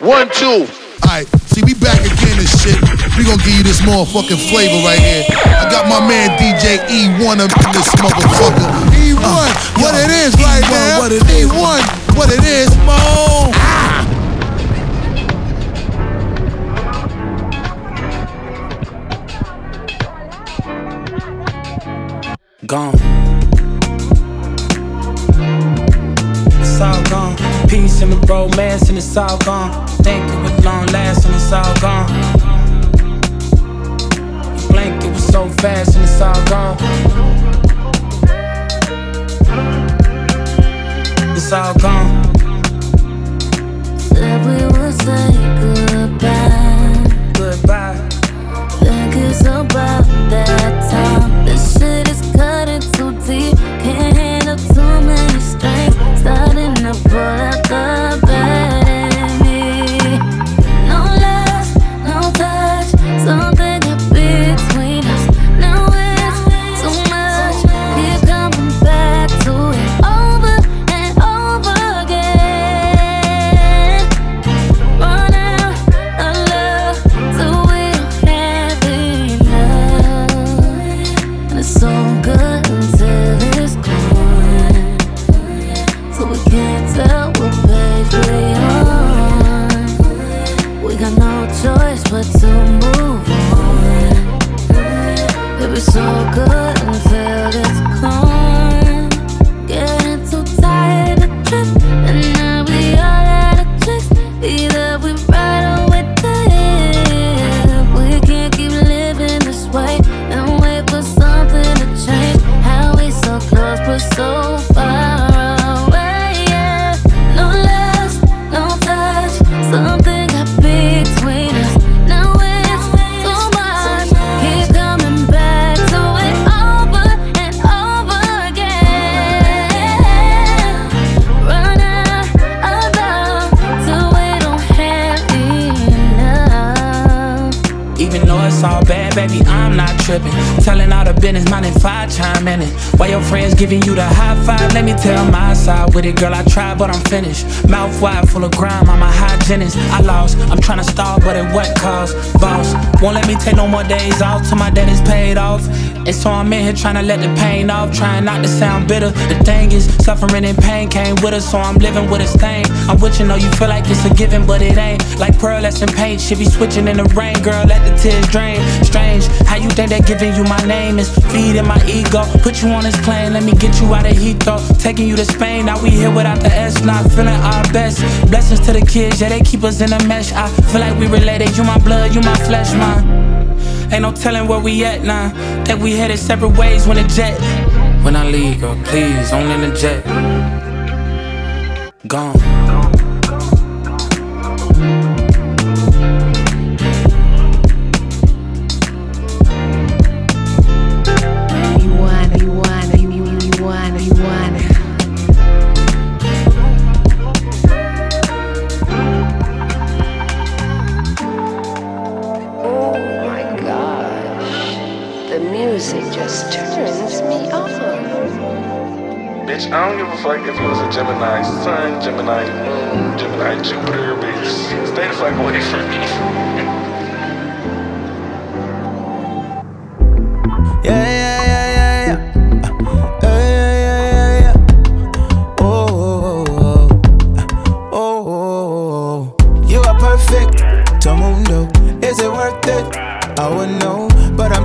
One, two. Alright, see, we back again and shit. We gonna give you this motherfucking flavor right here. I got my man DJ E1 up in this motherfucker. E1, uh, what yo, it is right E1, now. What it is. E1, what it is, mo. Ah. Gone. Peace and the romance and it's all gone. Think it was long last and it's all gone. You blink, it was so fast giving you the high five. Let me tell my side with it, girl. I tried, but I'm finished. Mouth wide, full of grime. I'm a hygienist. I lost. I'm trying to stall, but at what cost? Boss won't let me take no more days off till my debt is paid off. And so I'm in here trying to let the pain off, trying not to sound bitter. The thing is, suffering and pain came with us, so I'm living with a stain. I'm with you, know you feel like it's a given, but it ain't. Like pearl in paint, should be switching in the rain, girl. Let the tears drain. Strange, how you think that giving you my name is feeding my ego? Put you on this plane, let me get you out of Heathrow. Taking you to Spain, now we here without the S, not feeling our best. Blessings to the kids, yeah, they keep us in a mesh. I feel like we related, you my blood, you my flesh, man. Ain't no telling where we at now. That we headed separate ways when the jet. When I leave, girl, please, don't in the jet. Gone. I don't give a fuck if you was a Gemini Sun, Gemini Moon, Gemini Jupiter, bitch. Stay the fuck away from me.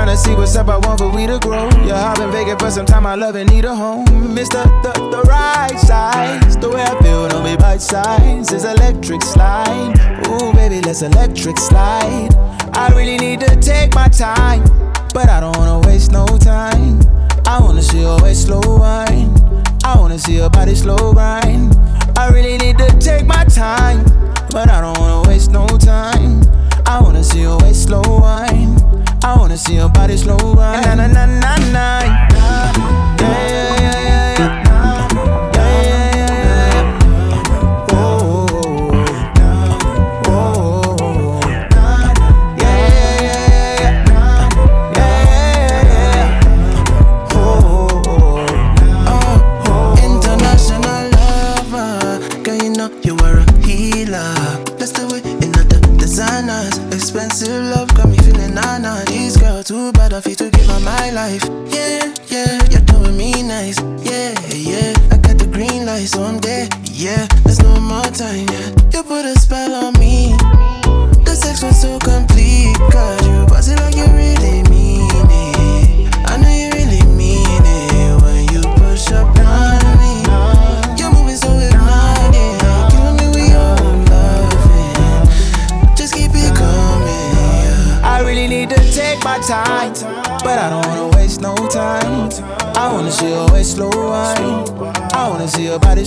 To see what's up. I want for we to grow. Yeah, I've been vacant for some time. I love and need a home. The, the, the right size. The way I feel, don't be bite size. It's electric slide. Ooh, baby, let's electric slide. I really need to take my time. But I don't wanna waste no time. I wanna see your waist slow wine. I wanna see your body slow grind. I really need to take my time. But I don't wanna waste no time. I wanna see your waist slow wine. I wanna see your body slow grind. Na na na na na.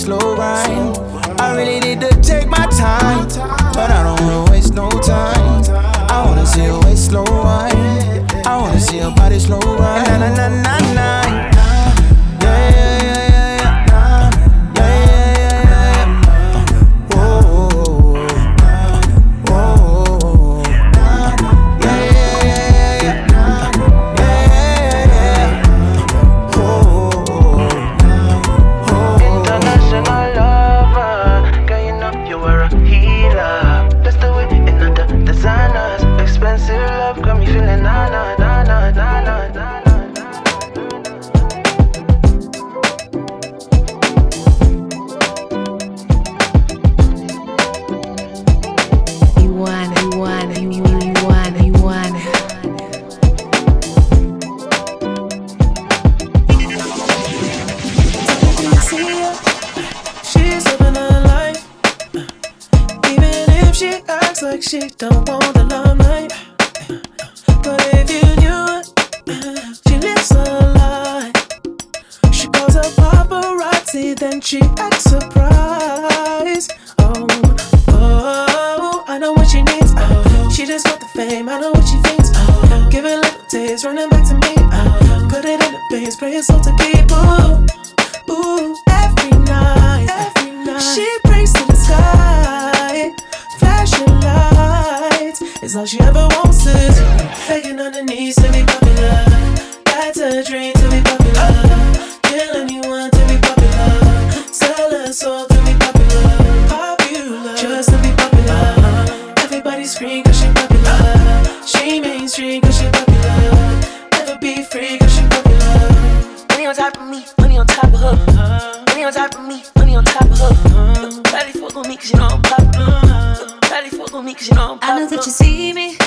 Slow grind. I really need to take my time, but I don't wanna waste no time. I wanna see your waist slow wine. I wanna see your body slow grind. Na na na na na. She just want the fame. I know what she thinks. Oh, give it little taste, running back to me. Oh, put it in the veins, pray it's all to people. Ooh, every night, every night. She prays to the sky, flashing lights. It's all she ever wants is begging on her knees to be popular. That's a dream to be popular. Kill anyone to be popular. Sell her soul on top of me, money on top of her. Money on top of me, money on top of her. Daddy fuck on me cause you know I'm popular. Daddy fuck on me cause you know I'm I know that you see me.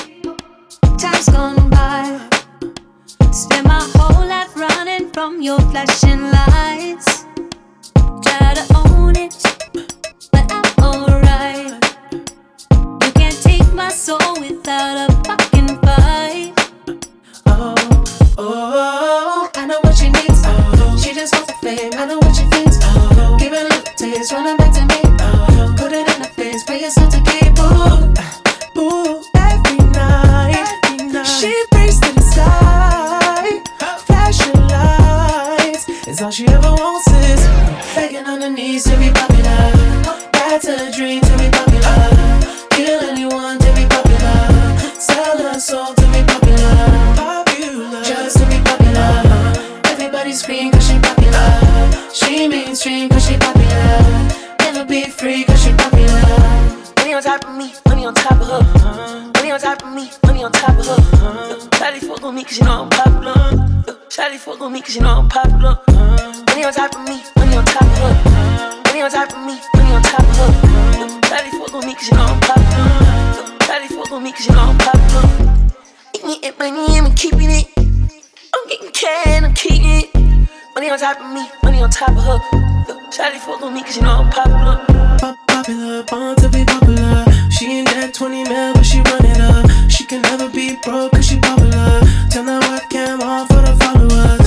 Time's gone by. Spend my whole life running from your flashing lights. Try to own it, but I'm alright. You can't take my soul without a a little taste, running back to me. Oh, put it in her face, pay yourself to keep. Ooh, top of me, money on top of her. Daddy fuck on me cause you know I'm popular. Shawty fuck on me cause you know I'm popular. Money on top of me, money on top of her. Money on top of me, money on top of her. Daddy fuck on me cause you know I'm popular. Daddy fuck on me cause you know I'm popular. Eating it, money, I'm keeping it. I'm getting cash, I'm keeping it. Money on top of me, money on top of her. Shawty fuck on me cause you know I'm popular. Pop popular, born to be popular. She ain't that 20 mil, but she run it up. She can never be broke cause she popular. Turn that webcam on for the followers.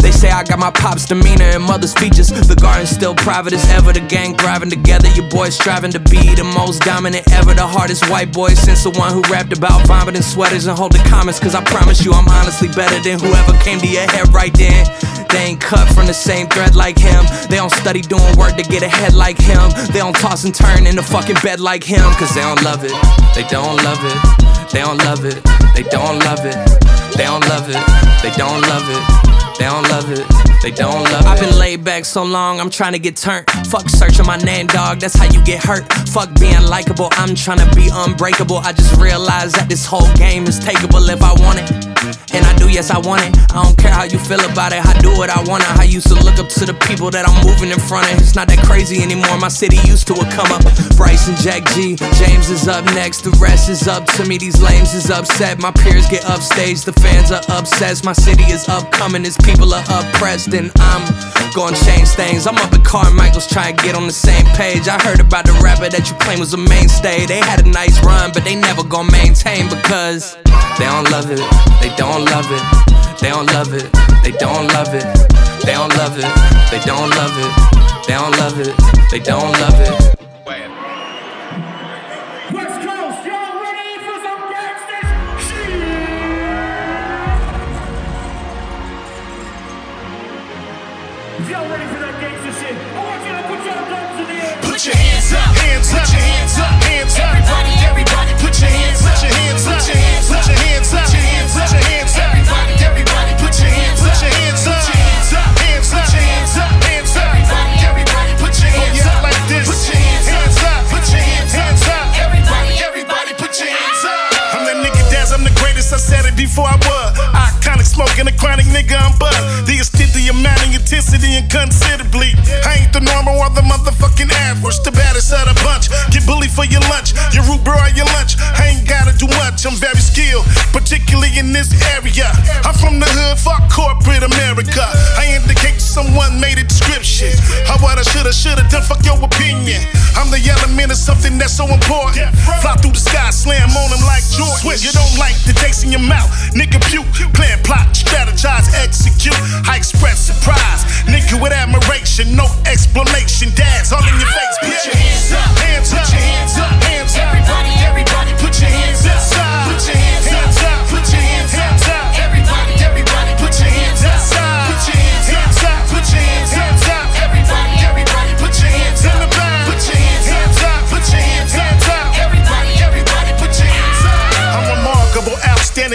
They say I got my pop's demeanor and mother's features. The garden's still private as ever. The gang thriving together. Your boys striving to be the most dominant ever. The hardest white boy since the one who rapped about vomiting sweaters and holding comments. Cause I promise you, I'm honestly better than whoever came to your head right then. They ain't cut from the same thread like him. They don't study doing work to get ahead like him. They don't toss and turn in the fucking bed like him. Cause they don't love it. They don't love it. They don't love it. They don't love it. They don't love it. They don't love it. They don't love it. They don't love it. I've been laid back so long, I'm trying to get turned. Fuck searching my name, dog. That's how you get hurt. Fuck being likable. I'm trying to be unbreakable. I just realized that this whole game is takeable if I want it. And I do, yes, I want it. I don't care how you feel about it. I do what I want it. I used to look up to the people that I'm moving in front of. It's not that crazy anymore. My city used to it come up. Bryce and Jack G. James is up next. The rest is up to me. These lames is upset. My peers get upstage. The fans are obsessed. My city is upcoming. Its people are oppressed. And I'm gonna change things. I'm up at Carmichael's trying to get on the same page. I heard about the rapper that you claim was a mainstay. They had a nice run, but they never gonna maintain because they don't love it. They don't love it. They don't love it. They don't love it. They don't love it. They don't love it. They don't love it. They don't love it. Considerably. I ain't the normal or the motherfucking average. The baddest of the bunch. Get bullied for your lunch. Your root beer or your lunch. I ain't gotta do much. I'm very skilled, particularly in this area. I'm from the hood, fuck corporate America. I indicate someone made a description. How what I shoulda, shoulda done, fuck your opinion. I'm the element of something that's so important. Fly through the sky, slam on them like Jordan. You don't like the taste in your mouth, nigga puke. Plan, plot, strategize, execute. I express surprise, nigga with admiration, no explanation. Dad's all in your face, Put your hands up, hands up, put your hands up,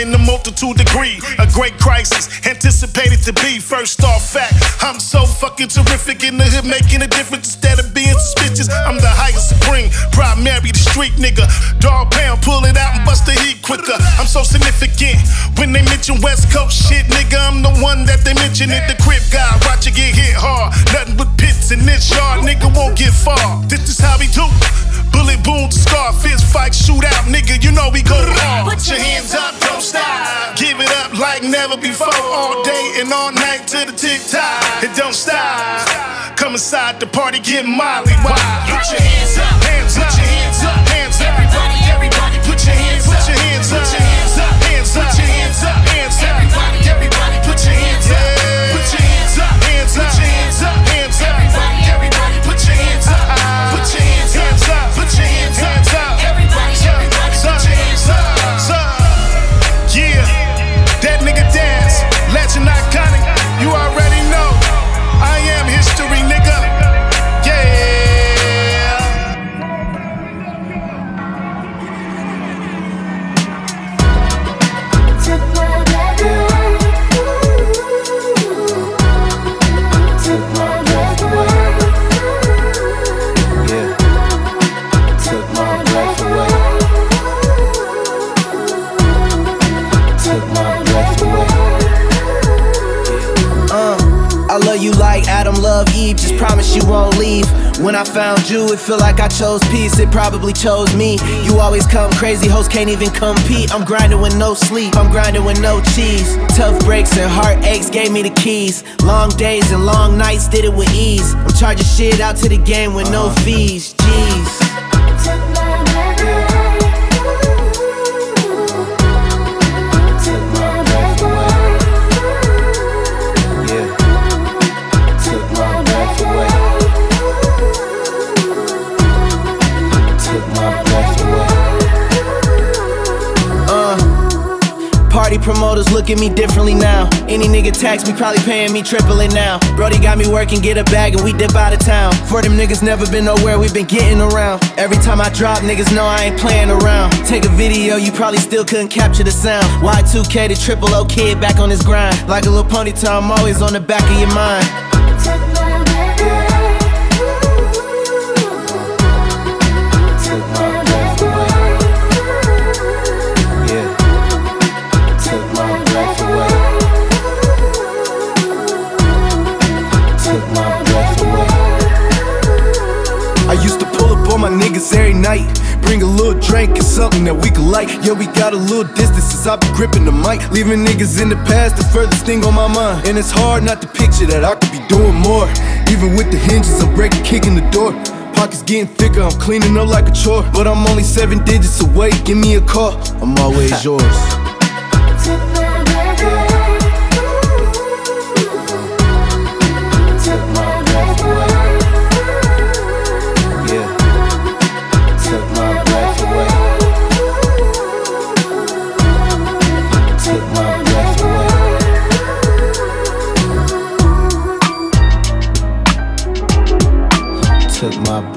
outstanding, the multitude degree. A great crisis, anticipated to be. First off, fact, I'm so fucking terrific in the hood, making a difference instead of being suspicious. I'm the highest supreme, primary, the street nigga. Dogg Pound, pull it out and bust the heat quicker. I'm so significant when they mention West Coast shit, nigga. I'm the one that they mention it. The crib guy, watch you get hit hard. Nothing but pits in this yard, nigga won't get far. This is how we do. Bullet boom to scar, fist fight, shoot out, nigga. You know we go hard. Put your hands up, don't stop. Give it up like never before. All day and all night to the tick tock. It don't stop. Come inside the party, get molly. Wow. Put your hands up, Eve, just promise you won't leave. When I found you, it feel like I chose peace, it probably chose me. You always come crazy, hoes can't even compete. I'm grinding with no sleep, I'm grinding with no cheese. Tough breaks and heartaches gave me the keys. Long days and long nights did it with ease. I'm charging shit out to the game with no uh-huh. fees. Jeez. Promoters look at me differently now. Any nigga tax me, probably paying me triple it now. Brody got me working, get a bag, and we dip out of town. For them niggas never been nowhere, we been getting around. Every time I drop, niggas know I ain't playing around. Take a video, you probably still couldn't capture the sound. Y2K, the triple O kid back on his grind. Like a little ponytail, I'm always on the back of your mind. Niggas every night. Bring a little drink and something that we could like. Yeah, we got a little distance since I been gripping the mic. Leaving niggas in the past, the furthest thing on my mind. And it's hard not to picture that I could be doing more. Even with the hinges, I'm breaking, kicking the door. Pockets getting thicker, I'm cleaning up like a chore. But I'm only seven digits away, give me a call. I'm always yours.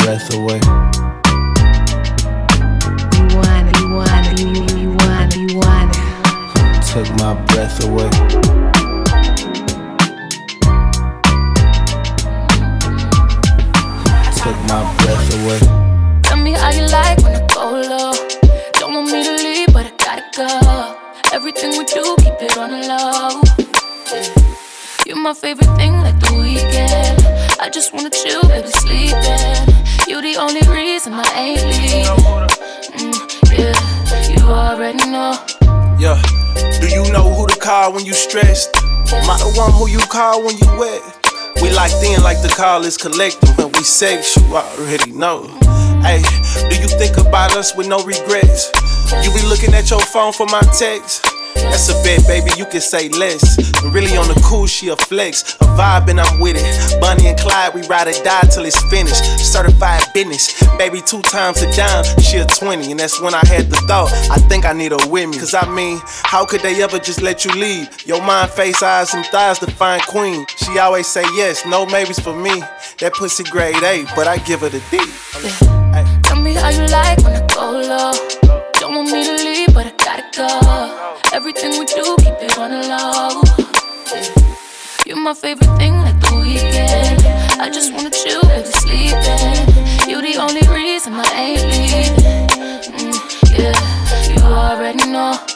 Breath away. Only reason I ain't leaving. Mm, yeah, you already know. Yeah. Do you know who to call when you stressed? Am I the one who you call when you wet? We locked in like the call is collective. When we sex, you already know. Hey, do you think about us with no regrets? You be looking at your phone for my text. That's a bet, baby, you can say less. But really on the cool, she a flex. A vibe and I'm with it. Bonnie and Clyde, we ride or die till it's finished. Certified business. Baby, two times a dime, she a 20. And that's when I had the thought, I think I need her with me. Cause I mean, how could they ever just let you leave? Your mind, face, eyes, and thighs define queen. She always say yes, no maybes for me. That pussy grade A, but I give her the D. Tell me how you like when I go low. Don't want me to leave, but I Everything we do, keep it on the low. You're my favorite thing like the weekend. I just wanna chill, baby, sleeping. You're the only reason I ain't leaving. Mm, yeah, you already know.